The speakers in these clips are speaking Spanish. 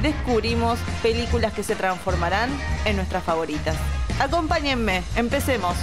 descubrimos películas que se transformarán en nuestras favoritas. Acompáñenme, empecemos.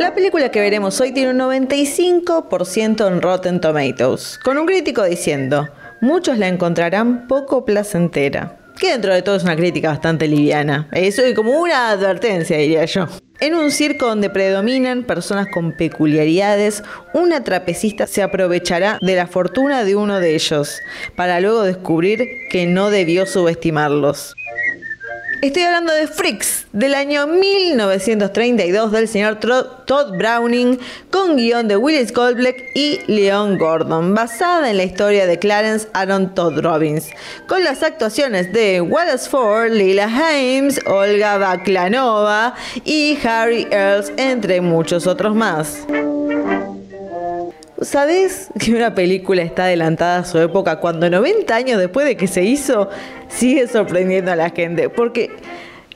La película que veremos hoy tiene un 95% en Rotten Tomatoes, con un crítico diciendo, muchos la encontrarán poco placentera. Que dentro de todo es una crítica bastante liviana. Eso es como una advertencia, diría yo. En un circo donde predominan personas con peculiaridades, una trapecista se aprovechará de la fortuna de uno de ellos, para luego descubrir que no debió subestimarlos. Estoy hablando de Freaks, del año 1932 del señor Todd Browning, con guion de Willis Goldblack y Leon Gordon, basada en la historia de Clarence Aaron Todd Robbins, con las actuaciones de Wallace Ford, Lila Hames, Olga Baklanova y Harry Earls, entre muchos otros más. ¿Sabes que una película está adelantada a su época cuando 90 años después de que se hizo sigue sorprendiendo a la gente? Porque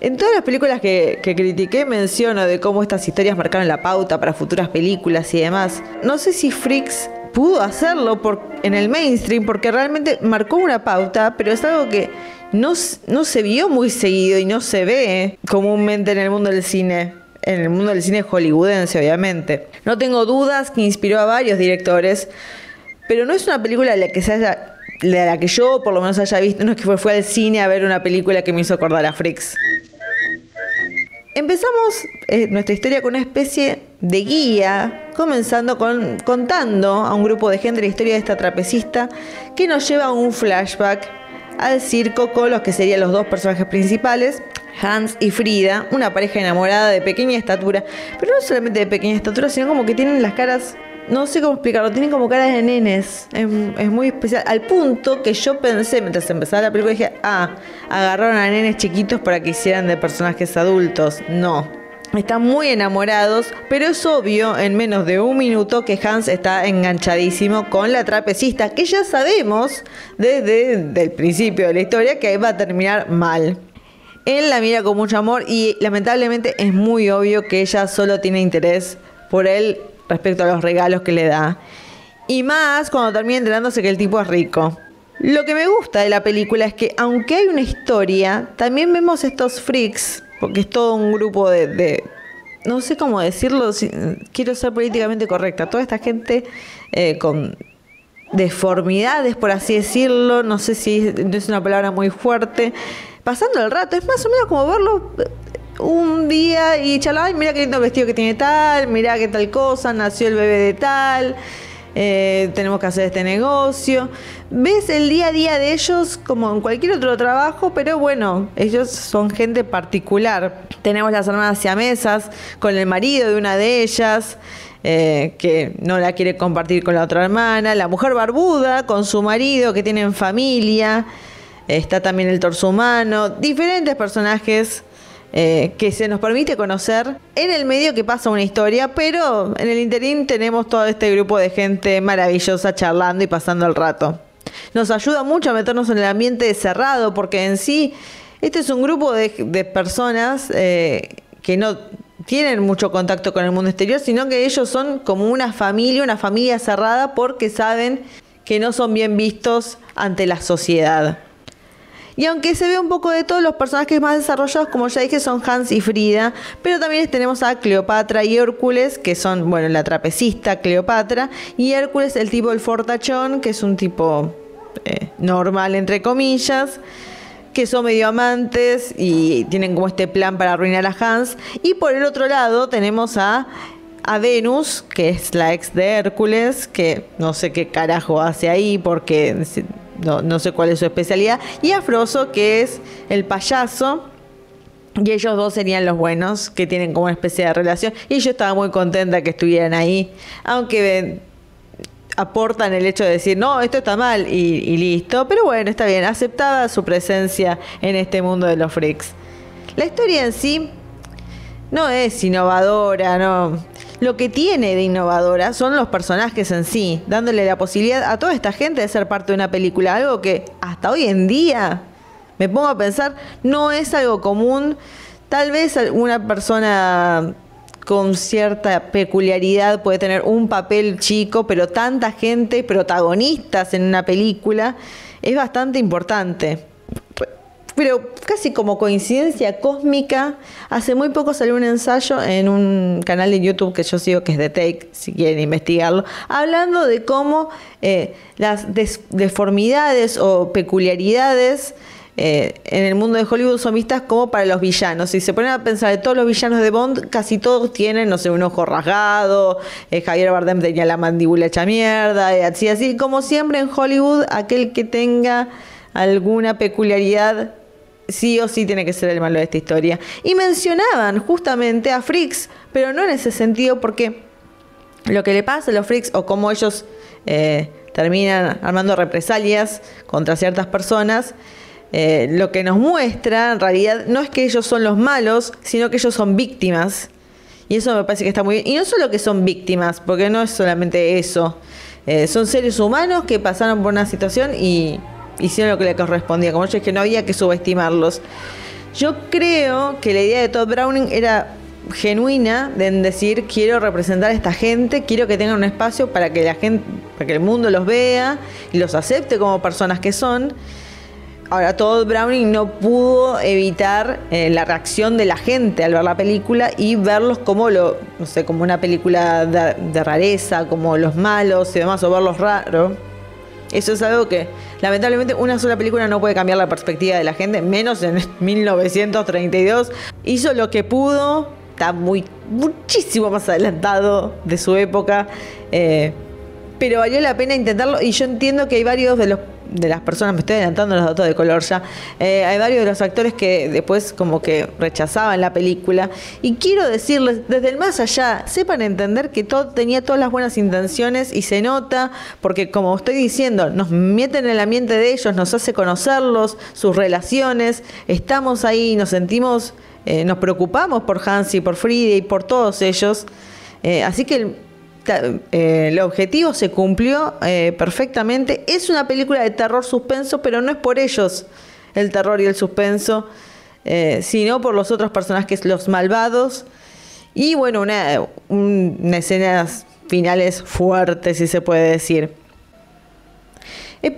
en todas las películas que, critiqué menciono de cómo estas historias marcaron la pauta para futuras películas y demás. No sé si Freaks pudo hacerlo por, en el mainstream porque realmente marcó una pauta, pero es algo que no, no se vio muy seguido y no se ve comúnmente en el mundo del cine en el mundo del cine hollywoodense, obviamente. No tengo dudas que inspiró a varios directores, pero no es una película de la que se haya, de la que yo por lo menos haya visto, no es que fue, al cine a ver una película que me hizo acordar a Freaks. Empezamos eh, nuestra historia con una especie de guía, comenzando con contando a un grupo de gente la historia de esta trapecista que nos lleva a un flashback al circo con los que serían los dos personajes principales, Hans y Frida, una pareja enamorada de pequeña estatura, pero no solamente de pequeña estatura, sino como que tienen las caras, no sé cómo explicarlo, tienen como caras de nenes, es, muy especial, al punto que yo pensé, mientras empezaba la película, dije, ah, agarraron a nenes chiquitos para que hicieran de personajes adultos, no. Están muy enamorados, pero es obvio en menos de un minuto que Hans está enganchadísimo con la trapecista, que ya sabemos desde el principio de la historia que va a terminar mal. Él la mira con mucho amor y lamentablemente es muy obvio que ella solo tiene interés por él respecto a los regalos que le da. Y más cuando termina enterándose que el tipo es rico. Lo que me gusta de la película es que aunque hay una historia, también vemos estos freaks, porque es todo un grupo de, no sé cómo decirlo, quiero ser políticamente correcta, toda esta gente eh, con deformidades, por así decirlo, no sé si es una palabra muy fuerte, pasando el rato. Es más o menos como verlo eh, un día y charlar, ay, mira qué lindo vestido que tiene tal, mira qué tal cosa, nació el bebé de tal, eh, tenemos que hacer este negocio. Ves el día a día de ellos como en cualquier otro trabajo, pero bueno, ellos son gente particular. Tenemos las hermanas siamesas con el marido de una de ellas. Eh, que no la quiere compartir con la otra hermana, la mujer barbuda con su marido que tienen familia, está también el torso humano, diferentes personajes eh, que se nos permite conocer. En el medio que pasa una historia, pero en el interín tenemos todo este grupo de gente maravillosa charlando y pasando el rato. Nos ayuda mucho a meternos en el ambiente cerrado, porque en sí este es un grupo de, personas eh, que no tienen mucho contacto con el mundo exterior, sino que ellos son como una familia, una familia cerrada, porque saben que no son bien vistos ante la sociedad. Y aunque se ve un poco de todos los personajes más desarrollados, como ya dije, son Hans y Frida, pero también tenemos a Cleopatra y Hércules, que son, bueno, la trapecista Cleopatra, y Hércules, el tipo del fortachón, que es un tipo eh, normal, entre comillas, que son medio amantes y tienen como este plan para arruinar a Hans. Y por el otro lado tenemos a, a Venus, que es la ex de Hércules, que no sé qué carajo hace ahí porque no, no sé cuál es su especialidad. Y a Frozo, que es el payaso. Y ellos dos serían los buenos, que tienen como una especie de relación. Y yo estaba muy contenta que estuvieran ahí. Aunque aportan el hecho de decir, no, esto está mal y, listo. Pero bueno, está bien, aceptada su presencia en este mundo de los freaks. La historia en sí no es innovadora, no. Lo que tiene de innovadora son los personajes en sí, dándole la posibilidad a toda esta gente de ser parte de una película, algo que hasta hoy en día, me pongo a pensar, no es algo común. Tal vez una persona con cierta peculiaridad puede tener un papel chico, pero tanta gente, protagonistas en una película, es bastante importante. Pero casi como coincidencia cósmica, hace muy poco salió un ensayo en un canal de YouTube que yo sigo, que es The Take, si quieren investigarlo, hablando de cómo eh, las deformidades o peculiaridades eh, en el mundo de Hollywood son vistas como para los villanos. Si se ponen a pensar de todos los villanos de Bond, casi todos tienen, no sé, un ojo rasgado, eh, Javier Bardem tenía la mandíbula hecha mierda, y así, así. Como siempre en Hollywood, aquel que tenga alguna peculiaridad sí o sí tiene que ser el malo de esta historia. Y mencionaban justamente a Freaks, pero no en ese sentido porque lo que le pasa a los Freaks o cómo ellos eh, terminan armando represalias contra ciertas personas eh, lo que nos muestra en realidad no es que ellos son los malos, sino que ellos son víctimas. Y eso me parece que está muy bien. Y no solo que son víctimas, porque no es solamente eso. Eh, son seres humanos que pasaron por una situación y hicieron lo que les correspondía. Como yo que no había que subestimarlos. Yo creo que la idea de Todd Browning era genuina de decir quiero representar a esta gente, quiero que tengan un espacio para que la gente, para que el mundo los vea y los acepte como personas que son. Ahora, Todd Browning no pudo evitar eh, la reacción de la gente al ver la película y verlos como lo, no sé, como una película de, rareza, como los malos y demás, o verlos raros. Eso es algo que, lamentablemente, una sola película no puede cambiar la perspectiva de la gente, menos en 1932. Hizo lo que pudo, está muy, muchísimo más adelantado de su época, eh, pero valió la pena intentarlo. Y yo entiendo que hay varios de los de las personas, me estoy adelantando los datos de color ya, eh, hay varios de los actores que después como que rechazaban la película. Y quiero decirles, desde el más allá, sepan entender que todo tenía todas las buenas intenciones y se nota, porque como estoy diciendo, nos meten en el ambiente de ellos, nos hace conocerlos, sus relaciones, estamos ahí, nos sentimos, eh, nos preocupamos por Hansi, por Frida y por todos ellos. Eh, así que eh, el objetivo se cumplió eh, perfectamente. Es una película de terror suspenso, pero no es por ellos el terror y el suspenso, eh, sino por los otros personajes, los malvados. Y bueno, una, escenas finales fuertes, si se puede decir.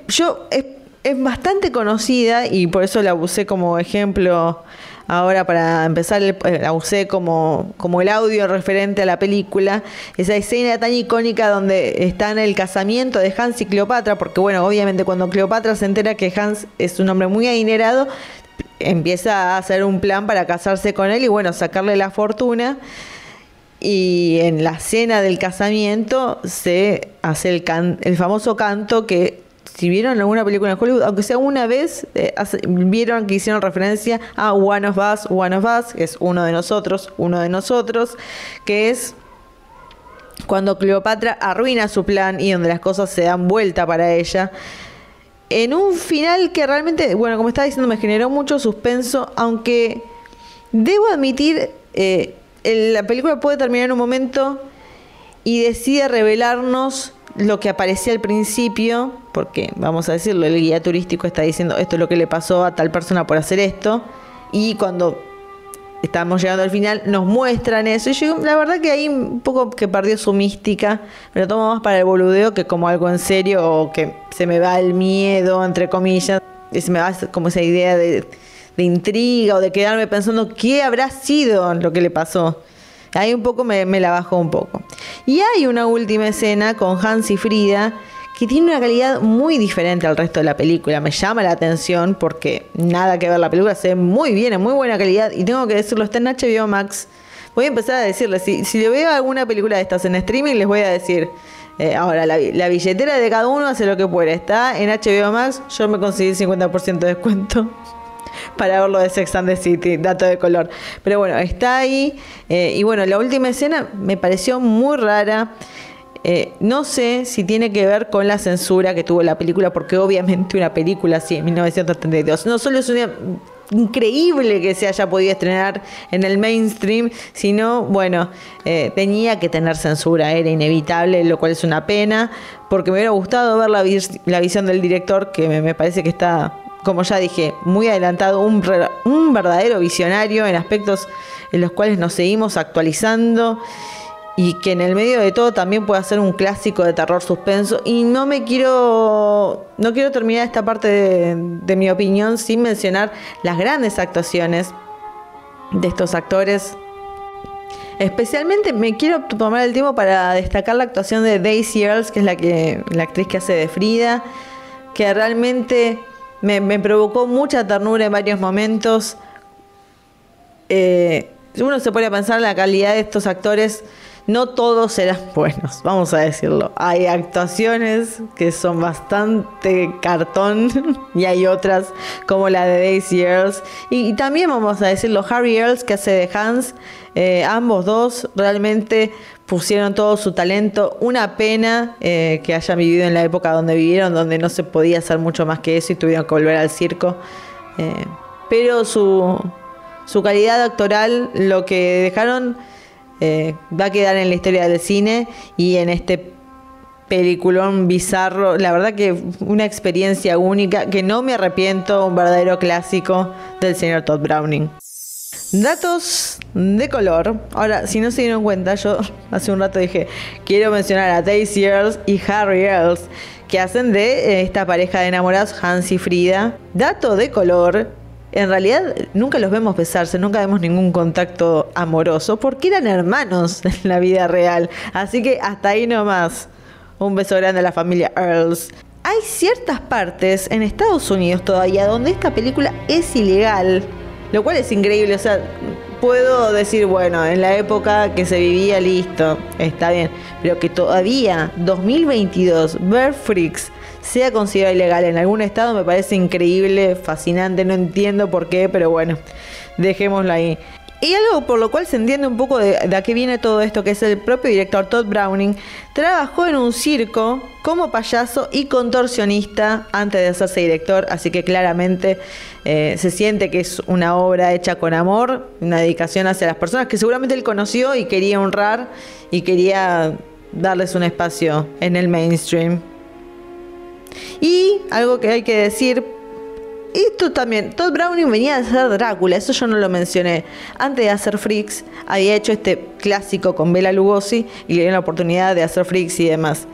yo es bastante conocida y por eso la usé como ejemplo ahora para empezar eh, la usé como, como el audio referente a la película, esa escena tan icónica donde está en el casamiento de Hans y Cleopatra, porque bueno, obviamente cuando Cleopatra se entera que Hans es un hombre muy adinerado, empieza a hacer un plan para casarse con él y bueno, sacarle la fortuna. Y en la cena del casamiento se hace el, el famoso canto que si vieron alguna película en Hollywood, aunque sea una vez, eh, vieron que hicieron referencia a One of Us, One of Us, que es uno de nosotros, uno de nosotros, que es cuando Cleopatra arruina su plan y donde las cosas se dan vuelta para ella. En un final que realmente, bueno, como estaba diciendo, me generó mucho suspenso, aunque debo admitir, eh, la película puede terminar en un momento y decide revelarnos lo que aparecía al principio, porque vamos a decirlo, el guía turístico está diciendo esto es lo que le pasó a tal persona por hacer esto, y cuando estamos llegando al final nos muestran eso, y yo la verdad que ahí un poco que perdió su mística, me lo tomo más para el boludeo que como algo en serio, o que se me va el miedo, entre comillas, y se me va como esa idea de, de intriga o de quedarme pensando qué habrá sido lo que le pasó. Ahí un poco me, la bajó un poco. Y hay una última escena con Hans y Frida que tiene una calidad muy diferente al resto de la película. Me llama la atención porque nada que ver la película, se ve muy bien, en muy buena calidad y tengo que decirlo, está en HBO Max. Voy a empezar a decirles, si, si veo alguna película de estas en streaming, les voy a decir, eh, ahora la, la, billetera de cada uno hace lo que puede. Está en HBO Max, yo me conseguí 50% de descuento para verlo de Sex and the City, dato de color. Pero bueno, está ahí. Eh, y bueno, la última escena me pareció muy rara. Eh, no sé si tiene que ver con la censura que tuvo la película, porque obviamente una película así en 1932 no solo es una increíble que se haya podido estrenar en el mainstream, sino, bueno, eh, tenía que tener censura, era inevitable, lo cual es una pena, porque me hubiera gustado ver la, visión del director, que me, parece que está, como ya dije, muy adelantado, un, verdadero visionario en aspectos en los cuales nos seguimos actualizando y que en el medio de todo también pueda ser un clásico de terror suspenso. Y no me quiero, no quiero terminar esta parte de, de mi opinión sin mencionar las grandes actuaciones de estos actores. Especialmente me quiero tomar el tiempo para destacar la actuación de Daisy Earls, que es la, que, la actriz que hace de Frida, que realmente me, provocó mucha ternura en varios momentos. Eh, uno se pone a pensar la calidad de estos actores no todos eran buenos, vamos a decirlo. Hay actuaciones que son bastante cartón y hay otras como la de Daisy Earls. Y, también vamos a decirlo, Harry Earls que hace de Hans, eh, ambos dos realmente pusieron todo su talento. Una pena eh, que hayan vivido en la época donde vivieron, donde no se podía hacer mucho más que eso y tuvieron que volver al circo. Eh, pero su, su calidad actoral, lo que dejaron eh, va a quedar en la historia del cine y en este peliculón bizarro. La verdad que una experiencia única que no me arrepiento, un verdadero clásico del señor Todd Browning. Datos de color. Ahora, si no se dieron cuenta, yo hace un rato dije, quiero mencionar a Daisy Earls y Harry Earls, que hacen de esta pareja de enamorados, Hans y Frida. Dato de color, en realidad nunca los vemos besarse, nunca vemos ningún contacto amoroso, porque eran hermanos en la vida real. Así que hasta ahí nomás. Un beso grande a la familia Earls. Hay ciertas partes en Estados Unidos todavía donde esta película es ilegal, lo cual es increíble. O sea, puedo decir, bueno, en la época que se vivía, listo, está bien, pero que todavía, 2022, ver Freaks sea considerado ilegal en algún estado me parece increíble, fascinante, no entiendo por qué, pero bueno, dejémoslo ahí. Y algo por lo cual se entiende un poco de, a qué viene todo esto, que es el propio director Todd Browning, trabajó en un circo como payaso y contorsionista antes de hacerse director, así que claramente eh, se siente que es una obra hecha con amor, una dedicación hacia las personas que seguramente él conoció y quería honrar y quería darles un espacio en el mainstream. Y algo que hay que decir, esto también, Todd Browning venía a hacer Drácula, eso yo no lo mencioné. Antes de hacer Freaks, había hecho este clásico con Bela Lugosi y le dio la oportunidad de hacer Freaks y demás.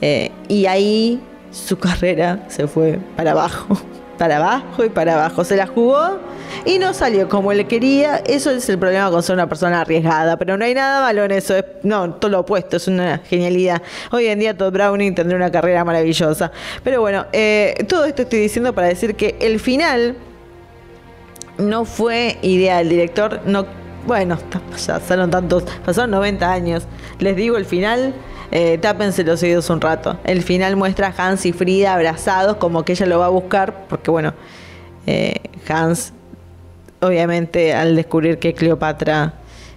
Eh, y ahí su carrera se fue para abajo para abajo y para abajo. Se la jugó y no salió como él quería. Eso es el problema con ser una persona arriesgada. Pero no hay nada malo en eso. no, todo lo opuesto. Es una genialidad. Hoy en día Todd Browning tendría una carrera maravillosa. Pero bueno, eh, todo esto estoy diciendo para decir que el final no fue idea del director. No, bueno, ya pasaron tantos, pasaron 90 años. Les digo, el final eh, tápense los oídos un rato. El final muestra a Hans y Frida abrazados, como que ella lo va a buscar, porque bueno, eh, Hans, obviamente, al descubrir que Cleopatra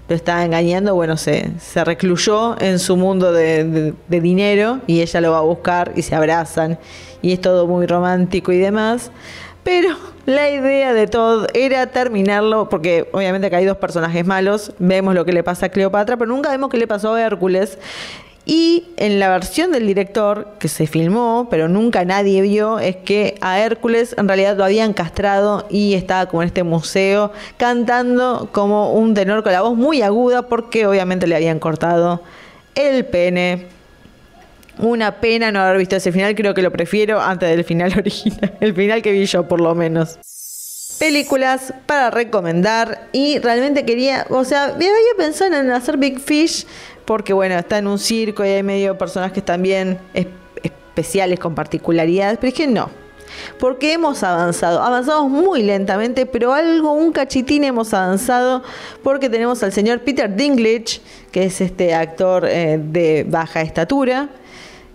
lo estaba engañando, bueno, se, se recluyó en su mundo de, de, dinero y ella lo va a buscar y se abrazan y es todo muy romántico y demás. Pero la idea de todo era terminarlo, porque obviamente acá hay dos personajes malos, vemos lo que le pasa a Cleopatra, pero nunca vemos qué le pasó a Hércules. Y en la versión del director que se filmó, pero nunca nadie vio, es que a Hércules en realidad lo habían castrado y estaba como en este museo cantando como un tenor con la voz muy aguda porque obviamente le habían cortado el pene. Una pena no haber visto ese final, creo que lo prefiero antes del final original, el final que vi yo por lo menos películas para recomendar y realmente quería, o sea, había pensado en hacer Big Fish porque bueno, está en un circo y hay medio personajes también especiales con particularidades, pero es que no. Porque hemos avanzado, avanzamos muy lentamente, pero algo, un cachitín hemos avanzado, porque tenemos al señor Peter Dinklage, que es este actor eh, de baja estatura,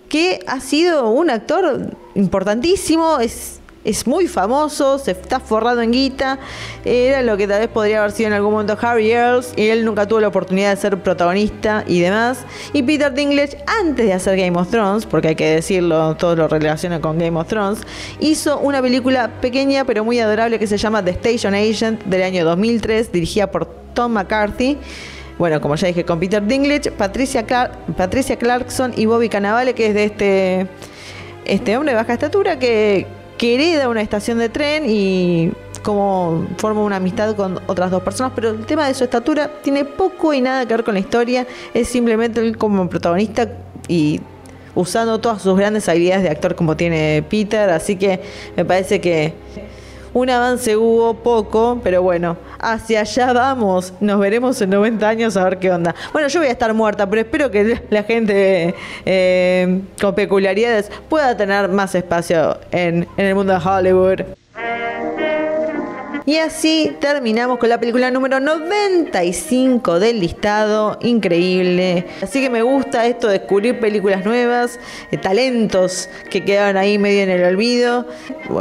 que ha sido un actor importantísimo, es es muy famoso, se está forrado en guita, era lo que tal vez podría haber sido en algún momento Harry Earls, y él nunca tuvo la oportunidad de ser protagonista y demás. Y Peter Dinklage, antes de hacer Game of Thrones, porque hay que decirlo, todo lo relaciona con Game of Thrones, hizo una película pequeña pero muy adorable que se llama The Station Agent del año 2003, dirigida por Tom McCarthy. Bueno, como ya dije, con Peter Dinklage, Patricia, Patricia Clarkson y Bobby Cannavale, que es de este, este hombre de baja estatura que, que hereda una estación de tren y como forma una amistad con otras dos personas, pero el tema de su estatura tiene poco y nada que ver con la historia, es simplemente él como protagonista y usando todas sus grandes habilidades de actor como tiene Peter, así que me parece que un avance hubo poco, pero bueno, hacia allá vamos. Nos veremos en 90 años a ver qué onda. Bueno, yo voy a estar muerta, pero espero que la gente eh, con peculiaridades pueda tener más espacio en, en el mundo de Hollywood. Y así terminamos con la película número 95 del listado. Increíble. Así que me gusta esto de descubrir películas nuevas, de talentos que quedaron ahí medio en el olvido.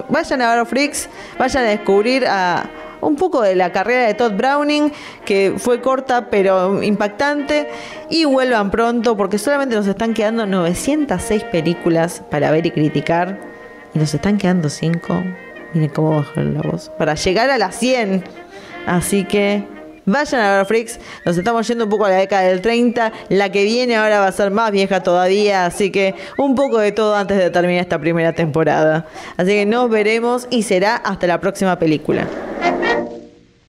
Vayan a ver Freaks, vayan a descubrir a un poco de la carrera de Todd Browning, que fue corta pero impactante, y vuelvan pronto porque solamente nos están quedando 906 películas para ver y criticar, y nos están quedando 5 Miren cómo bajan la voz. Para llegar a las 100. Así que vayan a ver Freaks. Nos estamos yendo un poco a la década del 30. La que viene ahora va a ser más vieja todavía. Así que un poco de todo antes de terminar esta primera temporada. Así que nos veremos y será hasta la próxima película.